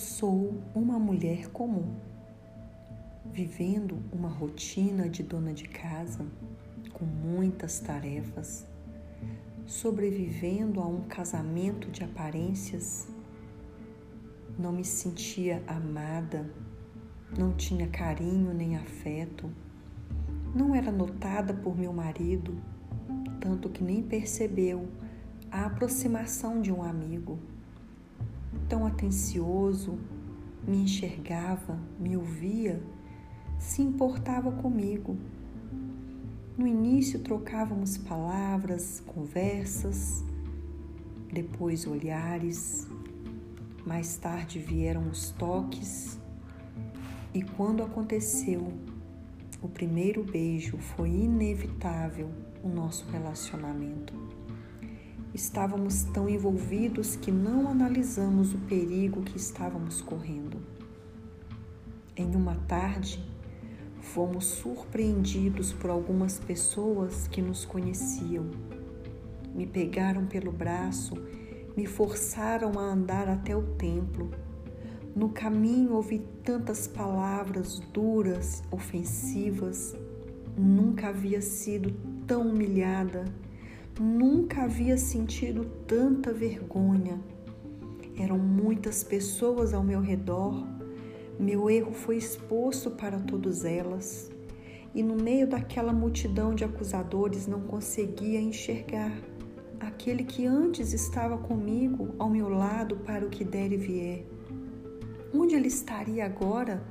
sou uma mulher comum, vivendo uma rotina de dona de casa com muitas tarefas, sobrevivendo a um casamento de aparências. Não me sentia amada, não tinha carinho nem afeto, não era notada por meu marido, tanto que nem percebeu a aproximação de um amigo tão atencioso, me enxergava, me ouvia, se importava comigo. No início trocávamos palavras, conversas, depois olhares, mais tarde vieram os toques, e quando aconteceu o primeiro beijo, foi inevitável o nosso relacionamento. Estávamos tão envolvidos que não analisamos o perigo que estávamos correndo. Em uma tarde, fomos surpreendidos por algumas pessoas que nos conheciam. Me pegaram pelo braço, me forçaram a andar até o templo. No caminho ouvi tantas palavras duras, ofensivas. Nunca havia sido tão humilhada Nunca havia sentido tanta vergonha. Eram muitas pessoas ao meu redor. Meu erro foi exposto para todas elas. E no meio daquela multidão de acusadores não conseguia enxergar aquele que antes estava comigo ao meu lado para o que der e vier. Onde ele estaria agora?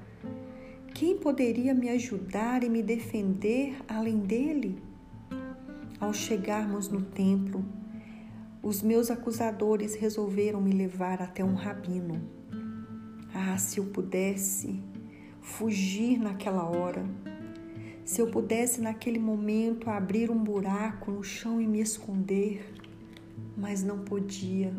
Quem poderia me ajudar e me defender além dele? Ao chegarmos no templo, os meus acusadores resolveram me levar até um rabino. Ah, se eu pudesse fugir naquela hora, se eu pudesse naquele momento abrir um buraco no chão e me esconder, mas não podia.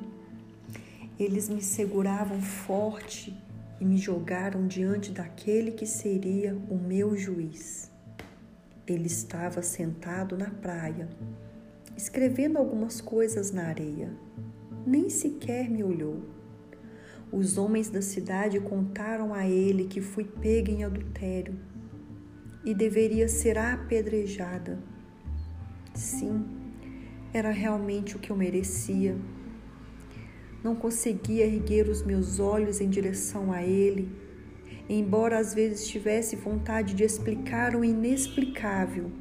Eles me seguravam forte e me jogaram diante daquele que seria o meu juiz. Ele estava sentado na praia, escrevendo algumas coisas na areia. Nem sequer me olhou. Os homens da cidade contaram a ele que fui pega em adultério e deveria ser apedrejada. Sim, era realmente o que eu merecia. Não conseguia erguer os meus olhos em direção a ele Embora às vezes tivesse vontade de explicar o inexplicável,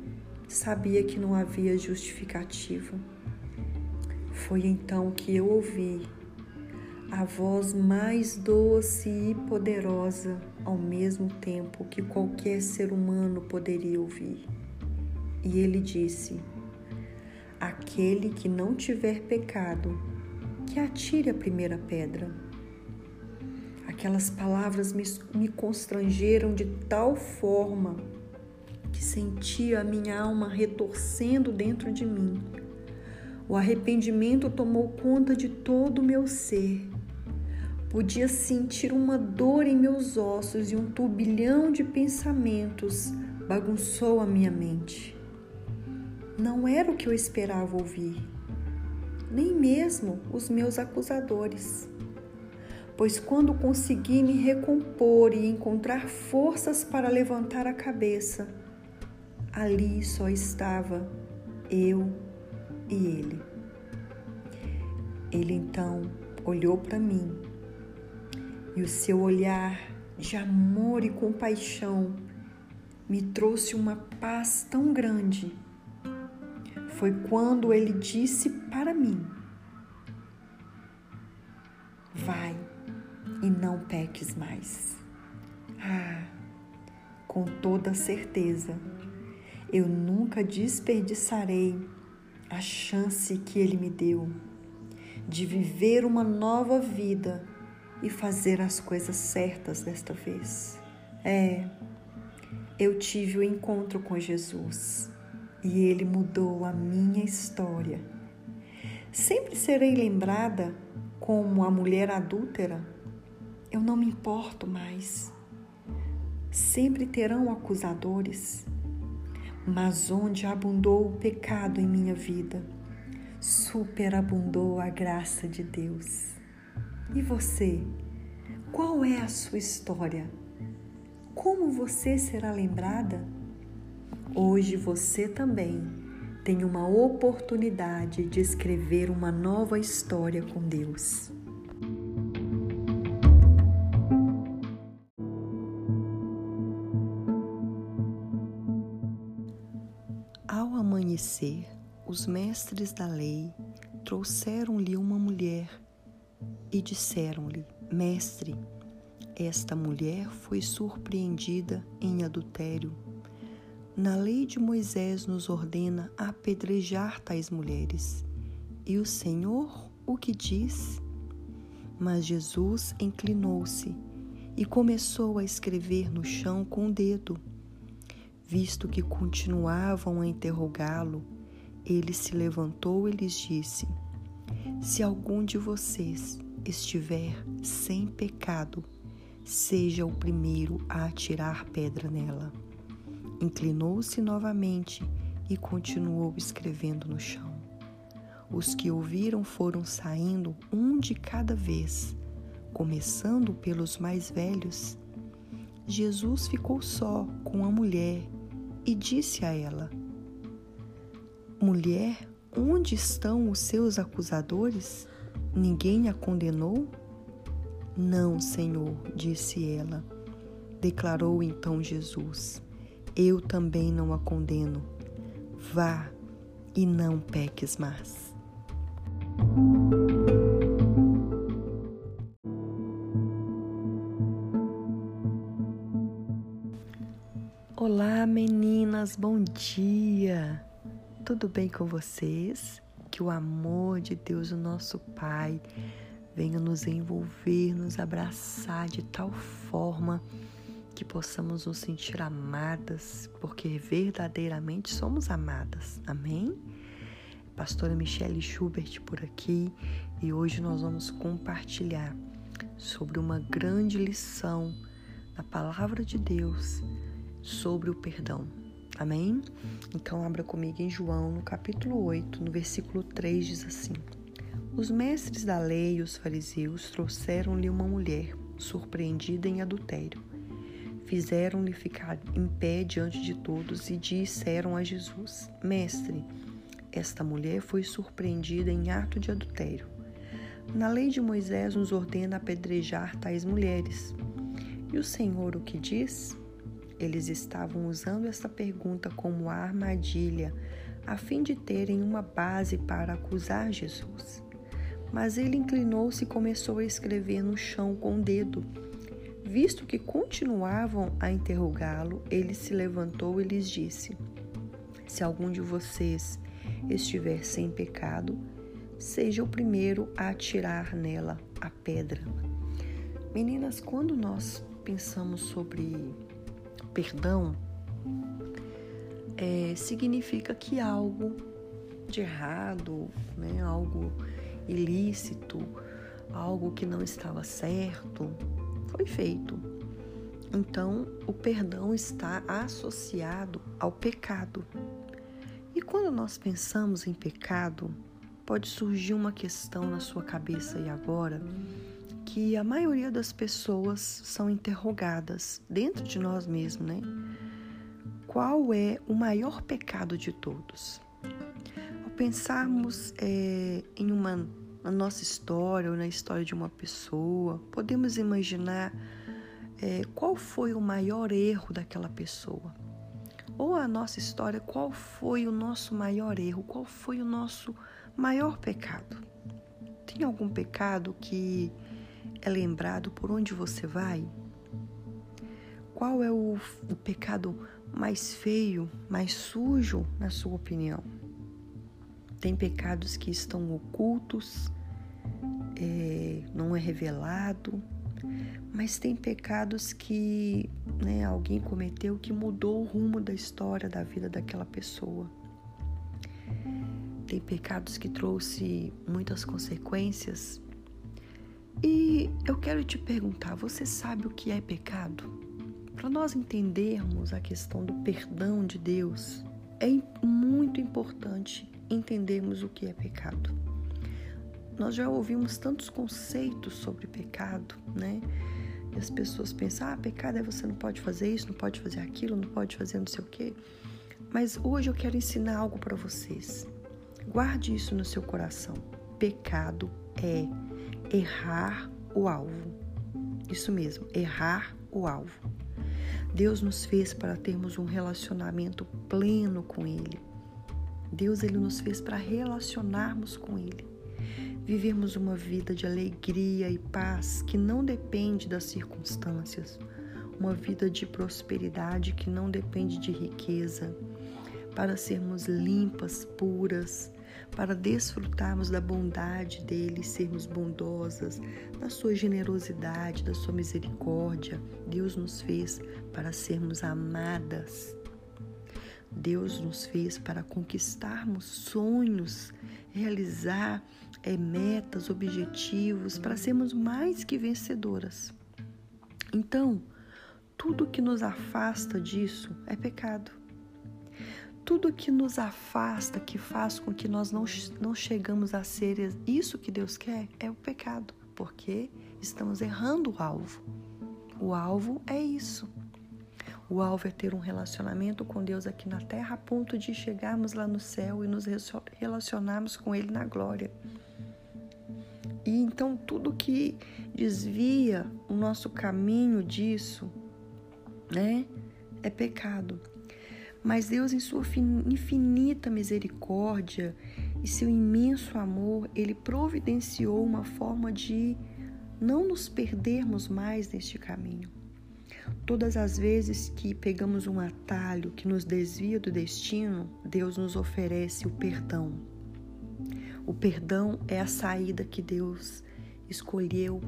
sabia que não havia justificativa. Foi então que eu ouvi a voz mais doce e poderosa ao mesmo tempo que qualquer ser humano poderia ouvir. E ele disse: Aquele que não tiver pecado, que atire a primeira pedra. Aquelas palavras me, me constrangeram de tal forma que sentia a minha alma retorcendo dentro de mim. O arrependimento tomou conta de todo o meu ser. Podia sentir uma dor em meus ossos e um turbilhão de pensamentos bagunçou a minha mente. Não era o que eu esperava ouvir, nem mesmo os meus acusadores pois quando consegui me recompor e encontrar forças para levantar a cabeça, ali só estava eu e ele. Ele então olhou para mim e o seu olhar de amor e compaixão me trouxe uma paz tão grande. Foi quando ele disse para mim: Vai e não peques mais. Ah, com toda certeza, eu nunca desperdiçarei a chance que Ele me deu de viver uma nova vida e fazer as coisas certas desta vez. É, eu tive o um encontro com Jesus e Ele mudou a minha história. Sempre serei lembrada como a mulher adúltera eu não me importo mais. Sempre terão acusadores, mas onde abundou o pecado em minha vida, superabundou a graça de Deus. E você? Qual é a sua história? Como você será lembrada? Hoje você também tem uma oportunidade de escrever uma nova história com Deus. Ao amanhecer, os mestres da lei trouxeram-lhe uma mulher e disseram-lhe: Mestre, esta mulher foi surpreendida em adultério. Na lei de Moisés nos ordena apedrejar tais mulheres. E o Senhor o que diz? Mas Jesus inclinou-se e começou a escrever no chão com o dedo. Visto que continuavam a interrogá-lo, ele se levantou e lhes disse: Se algum de vocês estiver sem pecado, seja o primeiro a atirar pedra nela. Inclinou-se novamente e continuou escrevendo no chão. Os que ouviram foram saindo um de cada vez, começando pelos mais velhos. Jesus ficou só com a mulher e disse a ela: Mulher, onde estão os seus acusadores? Ninguém a condenou? Não, Senhor, disse ela. Declarou então Jesus: Eu também não a condeno. Vá e não peques mais. Bom dia! Tudo bem com vocês? que o amor de Deus, o nosso Pai, venha nos envolver, nos abraçar de tal forma que possamos nos sentir amadas, porque verdadeiramente somos amadas. Amém? Pastora Michelle Schubert por aqui e hoje nós vamos compartilhar sobre uma grande lição na palavra de Deus sobre o perdão. Amém? Então, abra comigo em João, no capítulo 8, no versículo 3, diz assim: Os mestres da lei e os fariseus trouxeram-lhe uma mulher surpreendida em adultério. Fizeram-lhe ficar em pé diante de todos e disseram a Jesus: Mestre, esta mulher foi surpreendida em ato de adultério. Na lei de Moisés nos ordena apedrejar tais mulheres. E o Senhor o que diz? Eles estavam usando esta pergunta como armadilha, a fim de terem uma base para acusar Jesus. Mas ele inclinou-se e começou a escrever no chão com o dedo. Visto que continuavam a interrogá-lo, ele se levantou e lhes disse: Se algum de vocês estiver sem pecado, seja o primeiro a atirar nela a pedra. Meninas, quando nós pensamos sobre perdão é, significa que algo de errado, né, algo ilícito, algo que não estava certo, foi feito. Então, o perdão está associado ao pecado. E quando nós pensamos em pecado, pode surgir uma questão na sua cabeça e agora que a maioria das pessoas são interrogadas dentro de nós mesmos, né? Qual é o maior pecado de todos? Ao pensarmos é, em uma na nossa história ou na história de uma pessoa, podemos imaginar é, qual foi o maior erro daquela pessoa. Ou a nossa história, qual foi o nosso maior erro, qual foi o nosso maior pecado. Tem algum pecado que é lembrado por onde você vai? Qual é o, o pecado mais feio, mais sujo, na sua opinião? Tem pecados que estão ocultos, é, não é revelado, mas tem pecados que né, alguém cometeu que mudou o rumo da história da vida daquela pessoa. Tem pecados que trouxe muitas consequências e eu quero te perguntar: você sabe o que é pecado? Para nós entendermos a questão do perdão de Deus, é muito importante entendermos o que é pecado. Nós já ouvimos tantos conceitos sobre pecado, né? as pessoas pensam: ah, pecado é você não pode fazer isso, não pode fazer aquilo, não pode fazer não sei o quê. Mas hoje eu quero ensinar algo para vocês. Guarde isso no seu coração. Pecado é errar o alvo. Isso mesmo, errar o alvo. Deus nos fez para termos um relacionamento pleno com Ele. Deus ele nos fez para relacionarmos com Ele. Vivermos uma vida de alegria e paz que não depende das circunstâncias, uma vida de prosperidade que não depende de riqueza, para sermos limpas, puras, para desfrutarmos da bondade dele, sermos bondosas, da sua generosidade, da sua misericórdia. Deus nos fez para sermos amadas. Deus nos fez para conquistarmos sonhos, realizar é, metas, objetivos, para sermos mais que vencedoras. Então, tudo que nos afasta disso é pecado. Tudo que nos afasta, que faz com que nós não, não chegamos a ser isso que Deus quer, é o pecado, porque estamos errando o alvo. O alvo é isso. O alvo é ter um relacionamento com Deus aqui na terra a ponto de chegarmos lá no céu e nos relacionarmos com Ele na glória. E então tudo que desvia o nosso caminho disso, né, é pecado. Mas Deus, em sua infinita misericórdia e seu imenso amor, ele providenciou uma forma de não nos perdermos mais neste caminho. Todas as vezes que pegamos um atalho que nos desvia do destino, Deus nos oferece o perdão. O perdão é a saída que Deus escolheu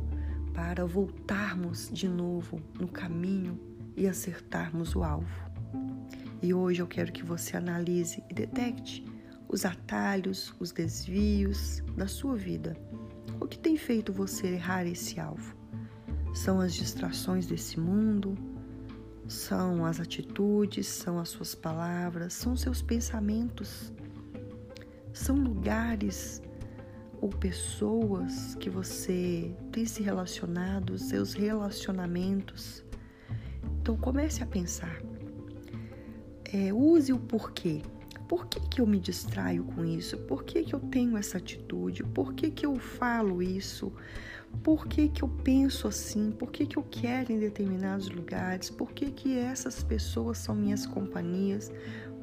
para voltarmos de novo no caminho e acertarmos o alvo. E hoje eu quero que você analise e detecte os atalhos, os desvios da sua vida. O que tem feito você errar esse alvo? São as distrações desse mundo? São as atitudes, são as suas palavras, são seus pensamentos. São lugares ou pessoas que você tem se relacionado, seus relacionamentos. Então comece a pensar. É, use o porquê. Por que, que eu me distraio com isso? Por que, que eu tenho essa atitude? Por que, que eu falo isso? Por que, que eu penso assim? Por que, que eu quero em determinados lugares? Por que, que essas pessoas são minhas companhias?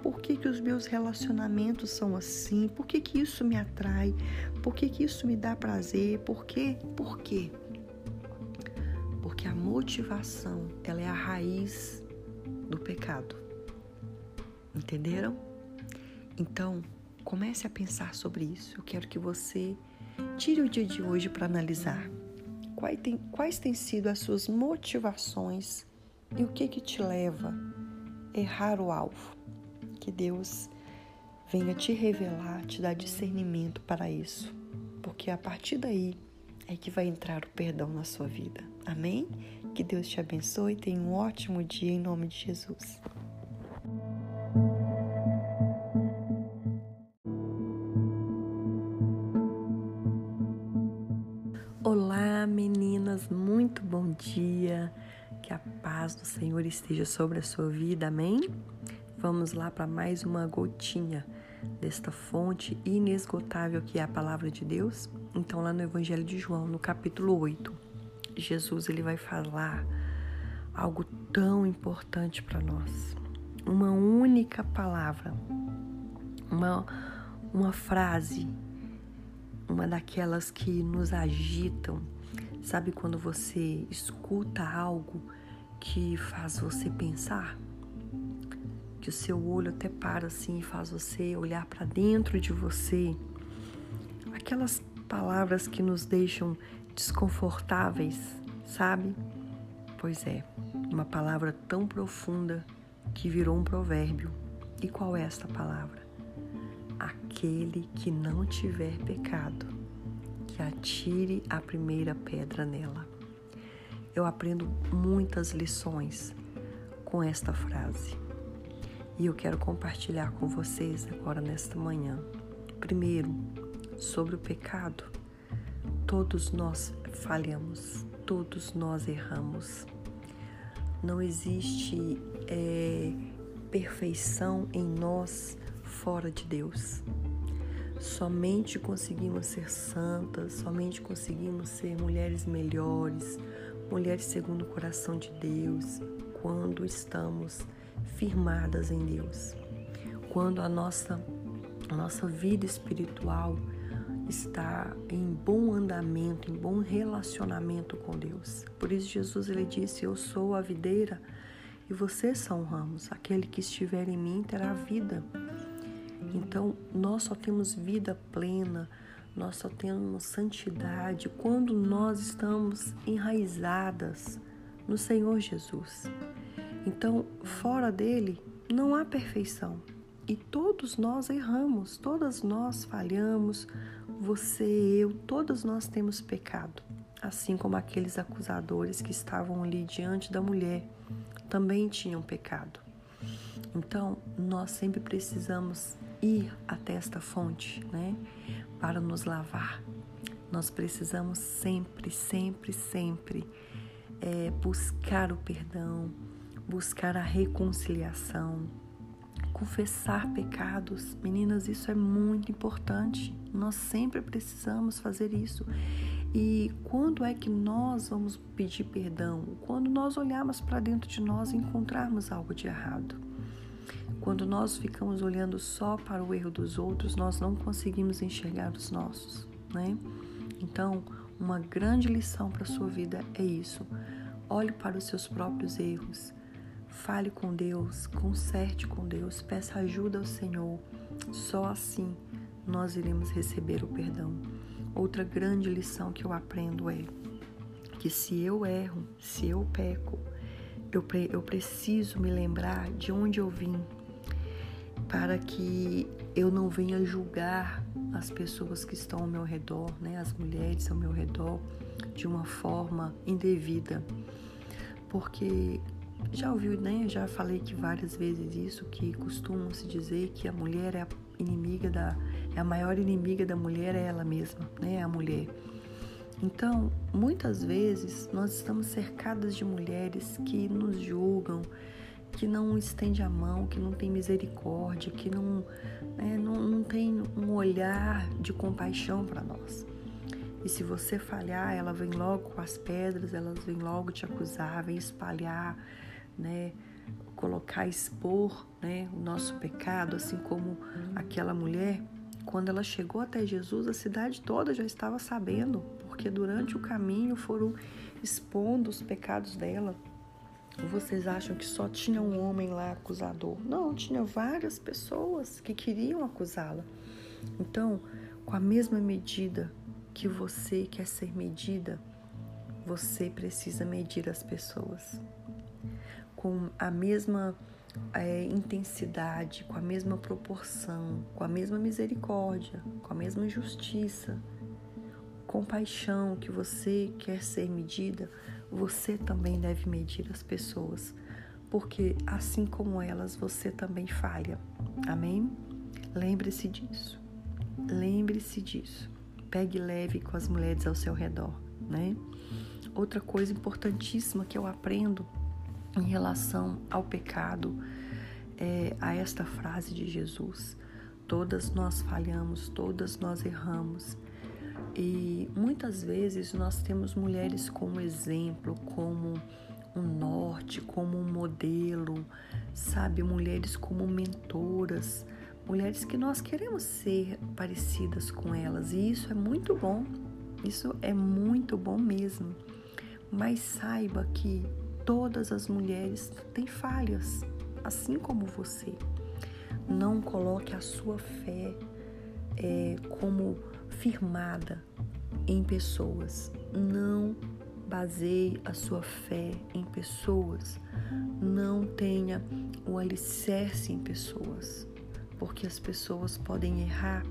Por que, que os meus relacionamentos são assim? Por que, que isso me atrai? Por que, que isso me dá prazer? Por quê? Por quê? Porque a motivação ela é a raiz do pecado. Entenderam? Então, comece a pensar sobre isso. Eu quero que você tire o dia de hoje para analisar quais, tem, quais têm sido as suas motivações e o que que te leva a errar o alvo. Que Deus venha te revelar, te dar discernimento para isso, porque a partir daí é que vai entrar o perdão na sua vida. Amém? Que Deus te abençoe e tenha um ótimo dia em nome de Jesus. Dia. Que a paz do Senhor esteja sobre a sua vida, amém? Vamos lá para mais uma gotinha desta fonte inesgotável que é a palavra de Deus. Então, lá no Evangelho de João, no capítulo 8, Jesus ele vai falar algo tão importante para nós. Uma única palavra, uma, uma frase, uma daquelas que nos agitam, Sabe quando você escuta algo que faz você pensar? Que o seu olho até para assim e faz você olhar para dentro de você. Aquelas palavras que nos deixam desconfortáveis, sabe? Pois é, uma palavra tão profunda que virou um provérbio. E qual é esta palavra? Aquele que não tiver pecado que atire a primeira pedra nela. Eu aprendo muitas lições com esta frase e eu quero compartilhar com vocês agora nesta manhã. Primeiro, sobre o pecado. Todos nós falhamos, todos nós erramos. Não existe é, perfeição em nós fora de Deus. Somente conseguimos ser santas, somente conseguimos ser mulheres melhores, mulheres segundo o coração de Deus, quando estamos firmadas em Deus. Quando a nossa, a nossa vida espiritual está em bom andamento, em bom relacionamento com Deus. Por isso Jesus ele disse: "Eu sou a videira e vocês são ramos. Aquele que estiver em mim terá vida." Então, nós só temos vida plena, nós só temos santidade quando nós estamos enraizadas no Senhor Jesus. Então, fora dele não há perfeição. E todos nós erramos, todas nós falhamos, você, eu, todas nós temos pecado. Assim como aqueles acusadores que estavam ali diante da mulher também tinham pecado. Então, nós sempre precisamos ir até esta fonte, né? Para nos lavar. Nós precisamos sempre, sempre, sempre é, buscar o perdão, buscar a reconciliação, confessar pecados. Meninas, isso é muito importante. Nós sempre precisamos fazer isso. E quando é que nós vamos pedir perdão? Quando nós olharmos para dentro de nós e encontrarmos algo de errado. Quando nós ficamos olhando só para o erro dos outros, nós não conseguimos enxergar os nossos, né? Então, uma grande lição para a sua vida é isso. Olhe para os seus próprios erros. Fale com Deus, conserte com Deus, peça ajuda ao Senhor. Só assim nós iremos receber o perdão. Outra grande lição que eu aprendo é que se eu erro, se eu peco, eu, eu preciso me lembrar de onde eu vim, para que eu não venha julgar as pessoas que estão ao meu redor, né, as mulheres ao meu redor, de uma forma indevida. Porque já ouviu, né? Já falei que várias vezes isso, que costumam se dizer que a mulher é a inimiga da. É a maior inimiga da mulher é ela mesma, né? A mulher. Então, muitas vezes nós estamos cercadas de mulheres que nos julgam, que não estende a mão, que não tem misericórdia, que não, né, não, não tem um olhar de compaixão para nós. E se você falhar, ela vem logo com as pedras, elas vêm logo te acusar, vem espalhar, né, colocar, expor, né, o nosso pecado, assim como aquela mulher, quando ela chegou até Jesus, a cidade toda já estava sabendo, porque durante o caminho foram expondo os pecados dela. Vocês acham que só tinha um homem lá acusador? Não, tinha várias pessoas que queriam acusá-la. Então, com a mesma medida que você quer ser medida, você precisa medir as pessoas. Com a mesma é, intensidade, com a mesma proporção, com a mesma misericórdia, com a mesma justiça, compaixão que você quer ser medida, você também deve medir as pessoas, porque assim como elas, você também falha. Amém? Lembre-se disso. Lembre-se disso. Pegue leve com as mulheres ao seu redor, né? Outra coisa importantíssima que eu aprendo em relação ao pecado é a esta frase de Jesus: Todas nós falhamos, todas nós erramos, e muitas vezes nós temos mulheres como exemplo, como um norte, como um modelo, sabe? Mulheres como mentoras, mulheres que nós queremos ser parecidas com elas. E isso é muito bom, isso é muito bom mesmo. Mas saiba que todas as mulheres têm falhas, assim como você. Não coloque a sua fé é, como firmada em pessoas. Não baseie a sua fé em pessoas. Não tenha o alicerce em pessoas, porque as pessoas podem errar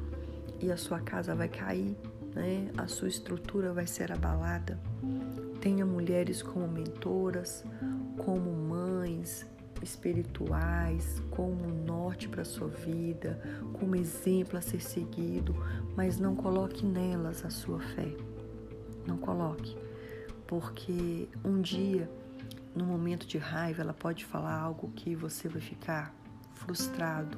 e a sua casa vai cair, né? A sua estrutura vai ser abalada. Tenha mulheres como mentoras, como mães, espirituais, como um norte para sua vida, como exemplo a ser seguido, mas não coloque nelas a sua fé. Não coloque, porque um dia, no momento de raiva, ela pode falar algo que você vai ficar frustrado.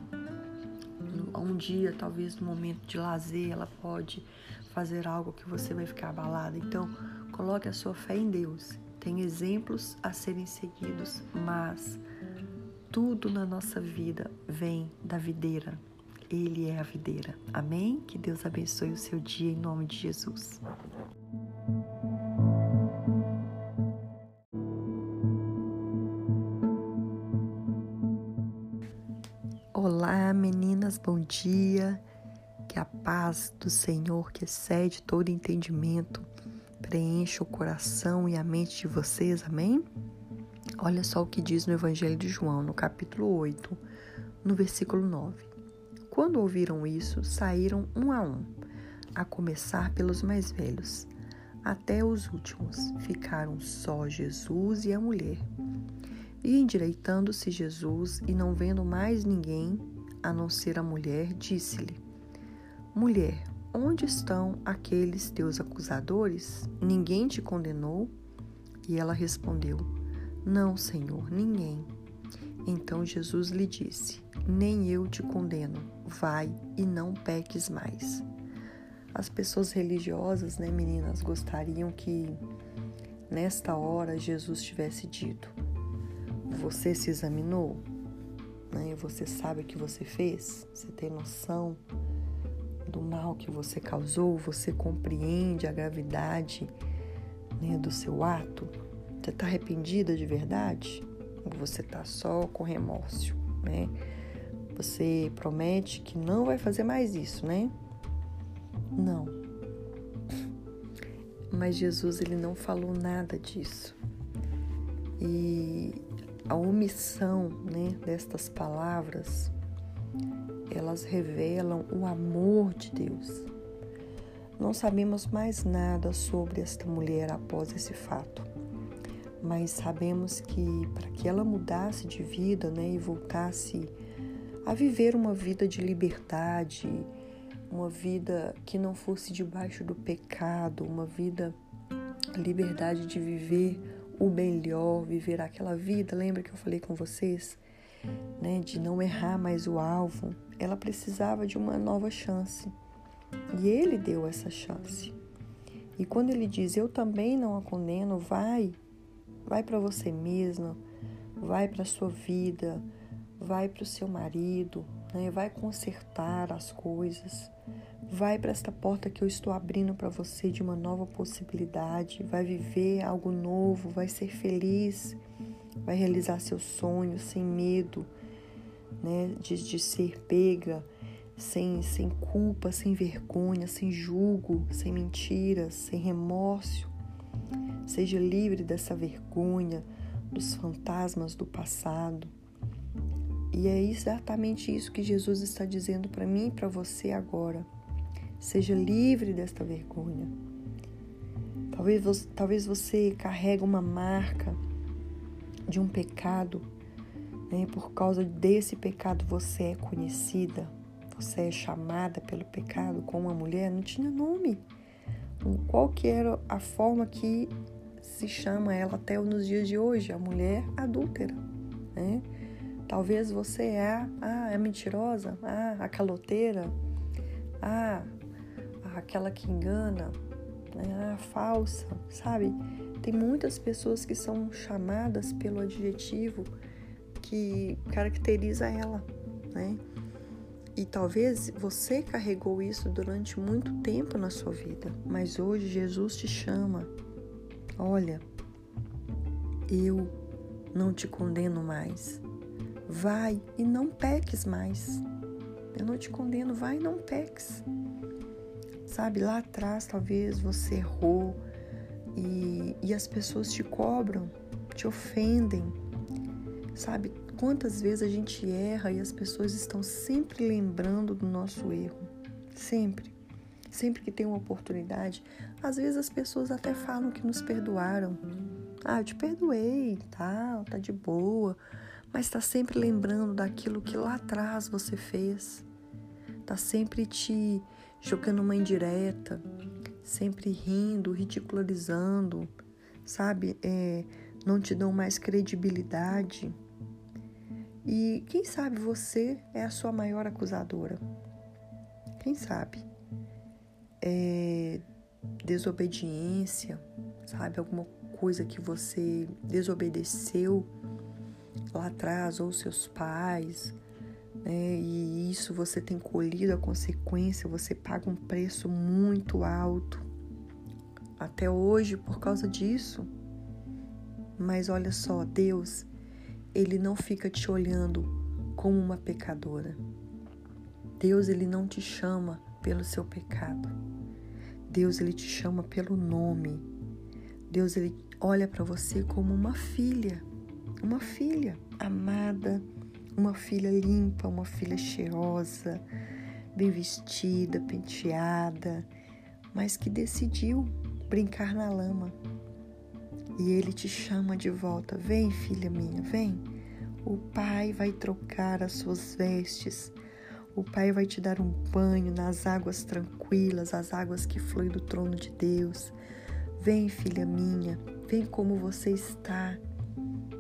Um dia, talvez no momento de lazer, ela pode fazer algo que você vai ficar abalado. Então, coloque a sua fé em Deus. Tem exemplos a serem seguidos, mas tudo na nossa vida vem da videira. Ele é a videira. Amém? Que Deus abençoe o seu dia em nome de Jesus. Olá, meninas, bom dia. Que a paz do Senhor, que excede todo entendimento, preencha o coração e a mente de vocês, amém? Olha só o que diz no Evangelho de João, no capítulo 8, no versículo 9. Quando ouviram isso, saíram um a um, a começar pelos mais velhos, até os últimos. Ficaram só Jesus e a mulher. E endireitando-se Jesus e não vendo mais ninguém, a não ser a mulher, disse-lhe: Mulher, onde estão aqueles teus acusadores? Ninguém te condenou? E ela respondeu: não, Senhor, ninguém. Então Jesus lhe disse: Nem eu te condeno, vai e não peques mais. As pessoas religiosas, né, meninas, gostariam que nesta hora Jesus tivesse dito: Você se examinou? Né? Você sabe o que você fez? Você tem noção do mal que você causou? Você compreende a gravidade né, do seu ato? Você está arrependida de verdade? Ou você está só com remorso, né? Você promete que não vai fazer mais isso, né? Não. Mas Jesus ele não falou nada disso. E a omissão, né, destas palavras, elas revelam o amor de Deus. Não sabemos mais nada sobre esta mulher após esse fato mas sabemos que para que ela mudasse de vida né, e voltasse a viver uma vida de liberdade, uma vida que não fosse debaixo do pecado, uma vida, liberdade de viver o melhor, viver aquela vida, lembra que eu falei com vocês, né, de não errar mais o alvo, ela precisava de uma nova chance. E ele deu essa chance. E quando ele diz: Eu também não a condeno, vai Vai para você mesma, vai para sua vida, vai para o seu marido, né? vai consertar as coisas, vai para esta porta que eu estou abrindo para você de uma nova possibilidade, vai viver algo novo, vai ser feliz, vai realizar seus sonhos sem medo né? de, de ser pega. Sem, sem culpa, sem vergonha, sem julgo, sem mentiras, sem remorso, Seja livre dessa vergonha, dos fantasmas do passado. E é exatamente isso que Jesus está dizendo para mim e para você agora. Seja livre desta vergonha. Talvez você, talvez você carregue uma marca de um pecado, né? por causa desse pecado você é conhecida, você é chamada pelo pecado como uma mulher, não tinha nome. Qual que era a forma que se chama ela até nos dias de hoje, a mulher adúltera. Né? Talvez você é a, a mentirosa, a, a caloteira, a, aquela que engana, né? a falsa, sabe? Tem muitas pessoas que são chamadas pelo adjetivo que caracteriza ela, né? E talvez você carregou isso durante muito tempo na sua vida, mas hoje Jesus te chama Olha, eu não te condeno mais. Vai e não peques mais. Eu não te condeno, vai e não peques. Sabe, lá atrás talvez você errou e, e as pessoas te cobram, te ofendem. Sabe, quantas vezes a gente erra e as pessoas estão sempre lembrando do nosso erro. Sempre. Sempre que tem uma oportunidade, às vezes as pessoas até falam que nos perdoaram. Ah, eu te perdoei, tal, tá, tá de boa. Mas está sempre lembrando daquilo que lá atrás você fez. Tá sempre te jogando uma indireta, sempre rindo, ridicularizando, sabe, é, não te dão mais credibilidade. E quem sabe você é a sua maior acusadora? Quem sabe? É, desobediência, sabe? Alguma coisa que você desobedeceu lá atrás, ou seus pais, né? E isso você tem colhido a consequência, você paga um preço muito alto até hoje por causa disso. Mas olha só, Deus, ele não fica te olhando como uma pecadora. Deus, ele não te chama pelo seu pecado. Deus, ele te chama pelo nome. Deus, ele olha para você como uma filha, uma filha amada, uma filha limpa, uma filha cheirosa, bem vestida, penteada, mas que decidiu brincar na lama. E ele te chama de volta: Vem, filha minha, vem. O pai vai trocar as suas vestes. O pai vai te dar um banho nas águas tranquilas, as águas que fluem do trono de Deus. Vem, filha minha, vem como você está.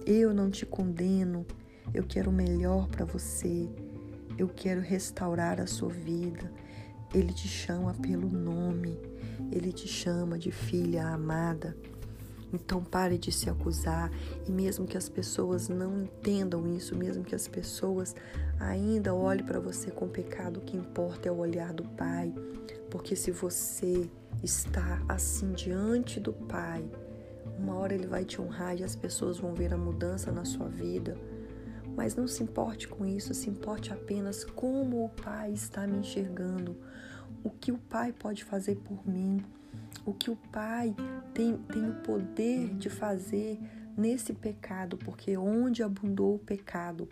Eu não te condeno. Eu quero o melhor para você. Eu quero restaurar a sua vida. Ele te chama pelo nome. Ele te chama de filha amada. Então pare de se acusar. E mesmo que as pessoas não entendam isso, mesmo que as pessoas ainda olhem para você com pecado, o que importa é o olhar do Pai, porque se você está assim diante do Pai, uma hora ele vai te honrar e as pessoas vão ver a mudança na sua vida. Mas não se importe com isso, se importe apenas como o Pai está me enxergando, o que o Pai pode fazer por mim, o que o Pai tem, tem o poder de fazer nesse pecado, porque onde abundou o pecado,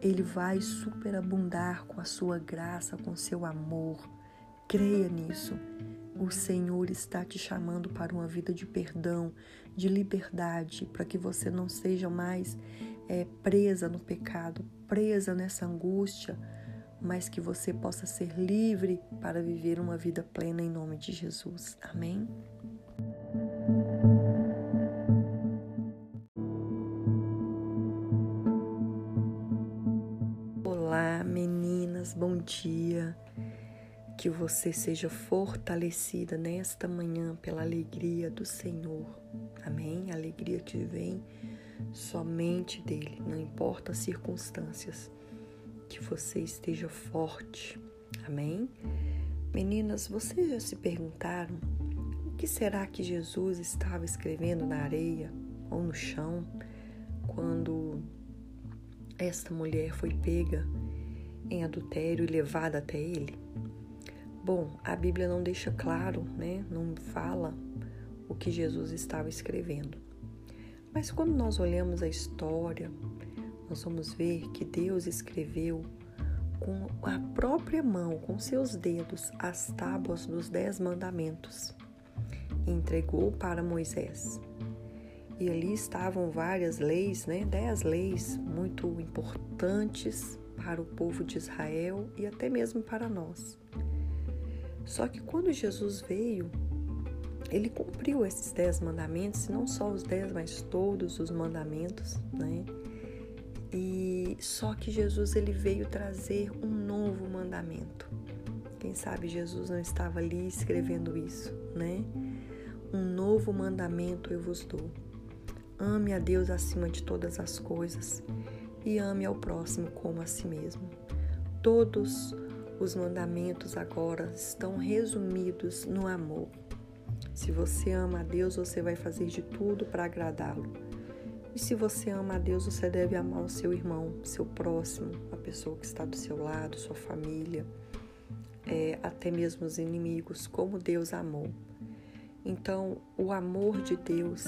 ele vai superabundar com a sua graça, com seu amor. Creia nisso. O Senhor está te chamando para uma vida de perdão, de liberdade, para que você não seja mais é, presa no pecado, presa nessa angústia, mas que você possa ser livre para viver uma vida plena em nome de Jesus. Amém? Olá, meninas, bom dia. Que você seja fortalecida nesta manhã pela alegria do Senhor. Amém? A alegria que vem somente dele, não importa as circunstâncias que você esteja forte. Amém? Meninas, vocês já se perguntaram o que será que Jesus estava escrevendo na areia ou no chão quando esta mulher foi pega em adultério e levada até ele? Bom, a Bíblia não deixa claro, né? Não fala o que Jesus estava escrevendo. Mas quando nós olhamos a história, nós vamos ver que Deus escreveu com a própria mão, com seus dedos, as tábuas dos Dez Mandamentos e entregou para Moisés. E ali estavam várias leis, né? Dez leis muito importantes para o povo de Israel e até mesmo para nós. Só que quando Jesus veio, ele cumpriu esses dez mandamentos, não só os dez, mas todos os mandamentos, né? E só que Jesus ele veio trazer um novo mandamento. Quem sabe Jesus não estava ali escrevendo isso, né? Um novo mandamento eu vos dou. Ame a Deus acima de todas as coisas e ame ao próximo como a si mesmo. Todos os mandamentos agora estão resumidos no amor. Se você ama a Deus, você vai fazer de tudo para agradá-lo. E se você ama a Deus, você deve amar o seu irmão, seu próximo, a pessoa que está do seu lado, sua família, é, até mesmo os inimigos, como Deus amou. Então, o amor de Deus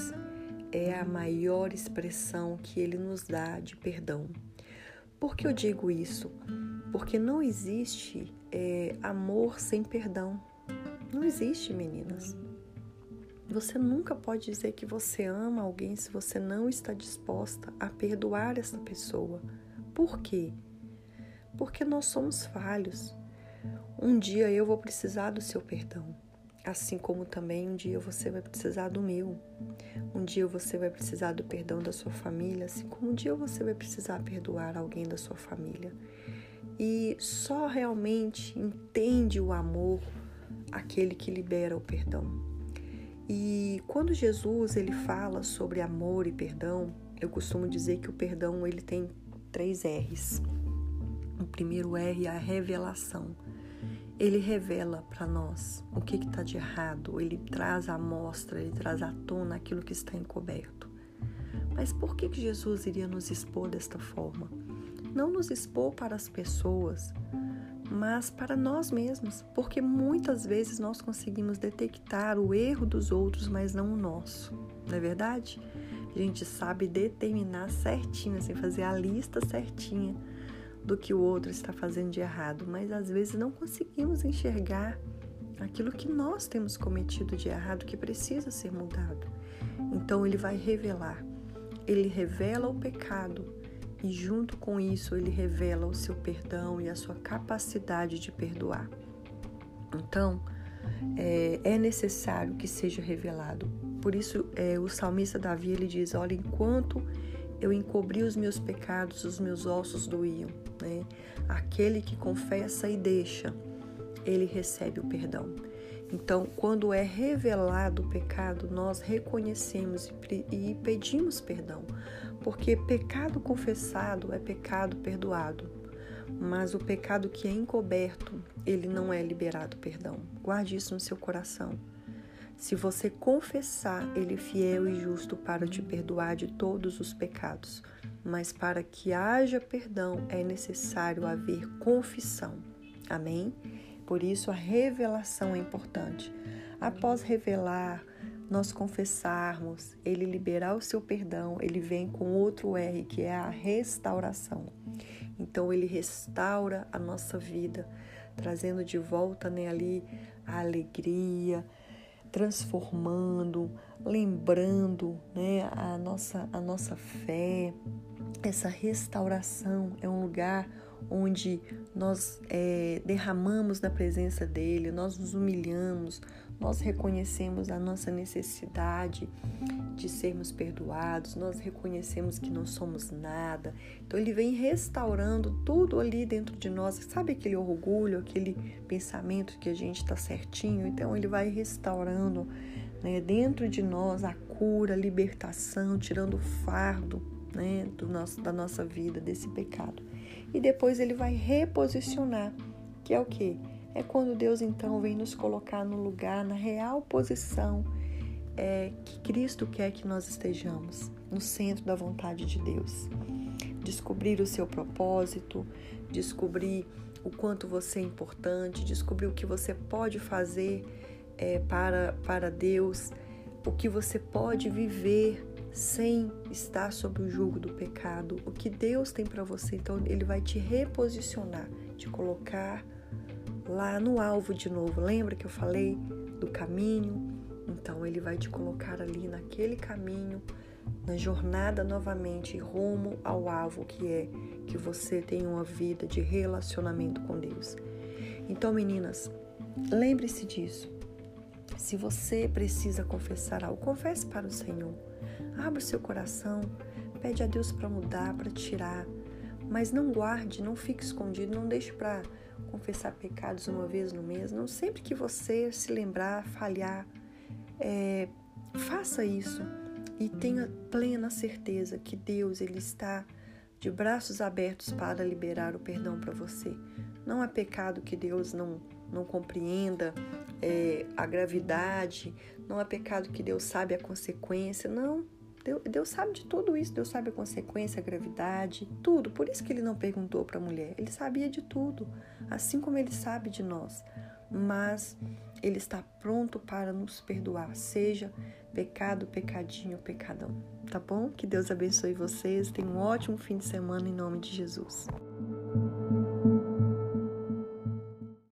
é a maior expressão que ele nos dá de perdão. Por que eu digo isso? Porque não existe é, amor sem perdão. Não existe, meninas. Você nunca pode dizer que você ama alguém se você não está disposta a perdoar essa pessoa. Por quê? Porque nós somos falhos. Um dia eu vou precisar do seu perdão. assim como também um dia você vai precisar do meu. Um dia você vai precisar do perdão da sua família, assim como um dia você vai precisar perdoar alguém da sua família. E só realmente entende o amor aquele que libera o perdão. E quando Jesus ele fala sobre amor e perdão, eu costumo dizer que o perdão ele tem três R's. O primeiro R é a revelação. Ele revela para nós o que está de errado, ele traz à mostra, ele traz à tona aquilo que está encoberto. Mas por que, que Jesus iria nos expor desta forma? Não nos expor para as pessoas, mas para nós mesmos, porque muitas vezes nós conseguimos detectar o erro dos outros, mas não o nosso, não é verdade? A gente sabe determinar certinho, assim, fazer a lista certinha do que o outro está fazendo de errado, mas às vezes não conseguimos enxergar aquilo que nós temos cometido de errado que precisa ser mudado. Então ele vai revelar. Ele revela o pecado e junto com isso ele revela o seu perdão e a sua capacidade de perdoar. Então é, é necessário que seja revelado. Por isso é, o salmista Davi ele diz: olha, enquanto eu encobri os meus pecados, os meus ossos doíam. Né? Aquele que confessa e deixa, ele recebe o perdão. Então, quando é revelado o pecado, nós reconhecemos e pedimos perdão, porque pecado confessado é pecado perdoado, mas o pecado que é encoberto, ele não é liberado perdão. Guarde isso no seu coração. Se você confessar, Ele é fiel e justo para te perdoar de todos os pecados. Mas para que haja perdão é necessário haver confissão. Amém? Por isso a revelação é importante. Após revelar, nós confessarmos, Ele liberar o seu perdão, Ele vem com outro R, que é a restauração. Então Ele restaura a nossa vida, trazendo de volta né, ali a alegria, transformando, lembrando né, a, nossa, a nossa fé. Essa restauração é um lugar onde nós é, derramamos na presença dele, nós nos humilhamos, nós reconhecemos a nossa necessidade de sermos perdoados, nós reconhecemos que não somos nada. Então ele vem restaurando tudo ali dentro de nós. Sabe aquele orgulho, aquele pensamento que a gente está certinho? Então ele vai restaurando né, dentro de nós a cura, a libertação, tirando o fardo né, do nosso, da nossa vida, desse pecado. E depois ele vai reposicionar, que é o que? É quando Deus então vem nos colocar no lugar, na real posição é, que Cristo quer que nós estejamos, no centro da vontade de Deus. Descobrir o seu propósito, descobrir o quanto você é importante, descobrir o que você pode fazer é, para, para Deus, o que você pode viver sem estar sob o jugo do pecado, o que Deus tem para você. Então, Ele vai te reposicionar, te colocar lá no alvo de novo. Lembra que eu falei do caminho? Então ele vai te colocar ali naquele caminho, na jornada novamente rumo ao alvo que é que você tenha uma vida de relacionamento com Deus. Então, meninas, lembre-se disso. Se você precisa confessar algo, confesse para o Senhor. Abra o seu coração, pede a Deus para mudar, para tirar. Mas não guarde, não fique escondido, não deixe para confessar pecados uma vez no mês. Não sempre que você se lembrar, falhar, é, faça isso e tenha plena certeza que Deus ele está de braços abertos para liberar o perdão para você. Não há pecado que Deus não, não compreenda é, a gravidade, não há pecado que Deus sabe a consequência, não. Deus, Deus sabe de tudo isso, Deus sabe a consequência, a gravidade, tudo. Por isso que ele não perguntou para a mulher, ele sabia de tudo, assim como ele sabe de nós. Mas ele está pronto para nos perdoar, seja pecado, pecadinho, pecadão. Tá bom? Que Deus abençoe vocês. Tenham um ótimo fim de semana em nome de Jesus.